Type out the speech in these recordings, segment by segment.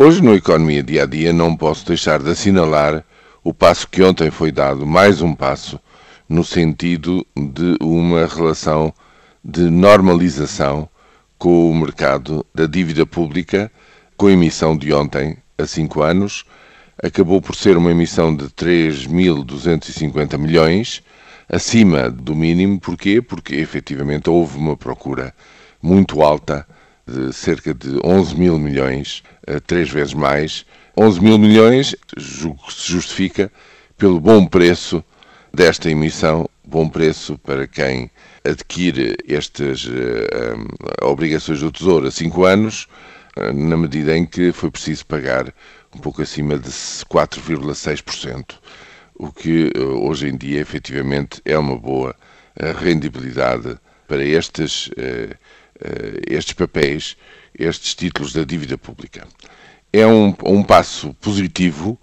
Hoje, no Economia Dia a Dia, não posso deixar de assinalar o passo que ontem foi dado, mais um passo, no sentido de uma relação de normalização com o mercado da dívida pública, com a emissão de ontem, a cinco anos, acabou por ser uma emissão de 3.250 milhões, acima do mínimo. Porquê? Porque efetivamente houve uma procura muito alta de cerca de 11 mil milhões, eh, três vezes mais. 11 mil milhões julgo que se justifica pelo bom preço desta emissão, bom preço para quem adquire estas uh, obrigações do Tesouro a 5 anos, uh, na medida em que foi preciso pagar um pouco acima de 4,6%, o que hoje em dia efetivamente é uma boa rendibilidade para estes eh, estes papéis, estes títulos da dívida pública. É um, um passo positivo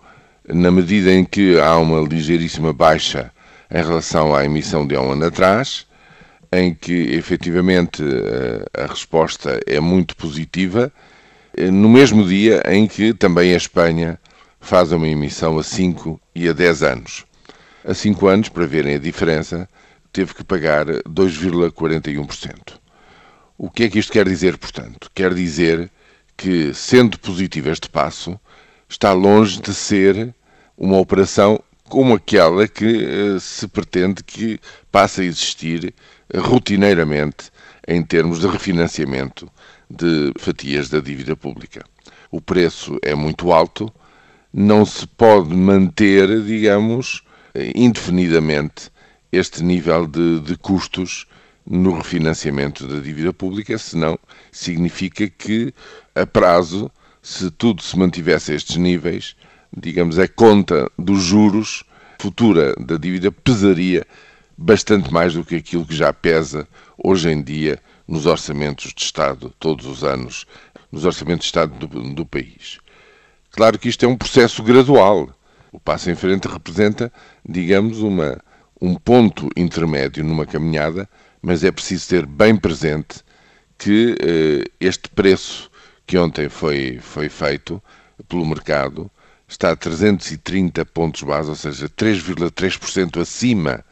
na medida em que há uma ligeiríssima baixa em relação à emissão de há um ano atrás, em que efetivamente eh, a resposta é muito positiva, eh, no mesmo dia em que também a Espanha faz uma emissão a 5 e a 10 anos. A 5 anos, para verem a diferença, teve que pagar 2,41%. O que é que isto quer dizer, portanto? Quer dizer que, sendo positivo este passo, está longe de ser uma operação como aquela que uh, se pretende que passe a existir rotineiramente em termos de refinanciamento de fatias da dívida pública. O preço é muito alto, não se pode manter, digamos, indefinidamente este nível de, de custos no refinanciamento da dívida pública, senão significa que a prazo, se tudo se mantivesse a estes níveis, digamos, a conta dos juros futura da dívida pesaria bastante mais do que aquilo que já pesa hoje em dia nos orçamentos de Estado, todos os anos, nos orçamentos de Estado do, do país. Claro que isto é um processo gradual. O passo em frente representa, digamos, uma, um ponto intermédio numa caminhada mas é preciso ter bem presente que eh, este preço que ontem foi, foi feito pelo mercado está a 330 pontos base, ou seja, 3,3% acima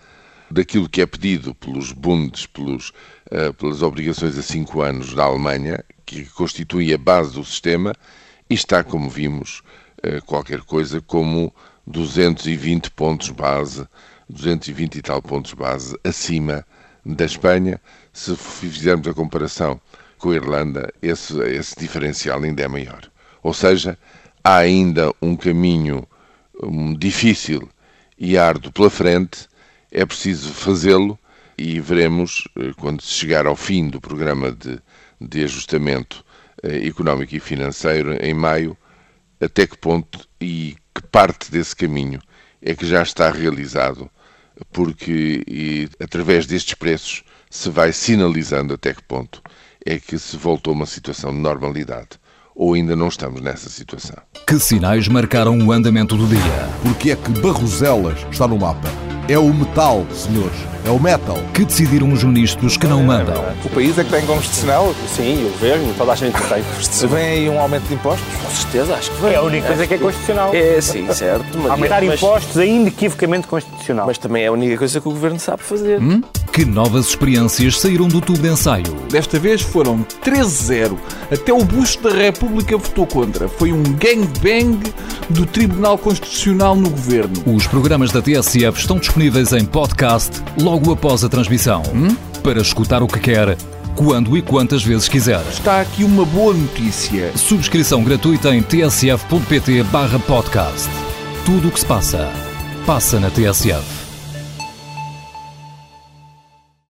daquilo que é pedido pelos bundes, pelos, uh, pelas obrigações a 5 anos da Alemanha, que constitui a base do sistema, e está, como vimos, uh, qualquer coisa como 220 pontos base, 220 e tal pontos base acima da Espanha, se fizermos a comparação com a Irlanda, esse, esse diferencial ainda é maior. Ou seja, há ainda um caminho um, difícil e árduo pela frente, é preciso fazê-lo e veremos, eh, quando se chegar ao fim do programa de, de ajustamento eh, económico e financeiro, em maio, até que ponto e que parte desse caminho é que já está realizado porque e, através destes preços se vai sinalizando até que ponto é que se voltou a uma situação de normalidade. Ou ainda não estamos nessa situação. Que sinais marcaram o andamento do dia? Porque é que Barroselas está no mapa? É o metal, senhores. É o metal. Que decidiram os ministros que não mandam? O país é que tem constitucional? Sim, o governo, toda a gente tem constitucional. Vem aí um aumento de impostos? Com certeza, acho que vem. É a única coisa que é constitucional. É, sim, certo. Mas, Aumentar impostos é inequivocamente constitucional. Mas também é a única coisa que o governo sabe fazer. Hum? Que novas experiências saíram do tubo de ensaio? Desta vez foram 13-0. Até o busto da República votou contra. Foi um gangbang do Tribunal Constitucional no governo. Os programas da TSF estão disponíveis em podcast logo após a transmissão. Hum? Para escutar o que quer, quando e quantas vezes quiser. Está aqui uma boa notícia. Subscrição gratuita em tsf.pt/podcast. Tudo o que se passa, passa na TSF.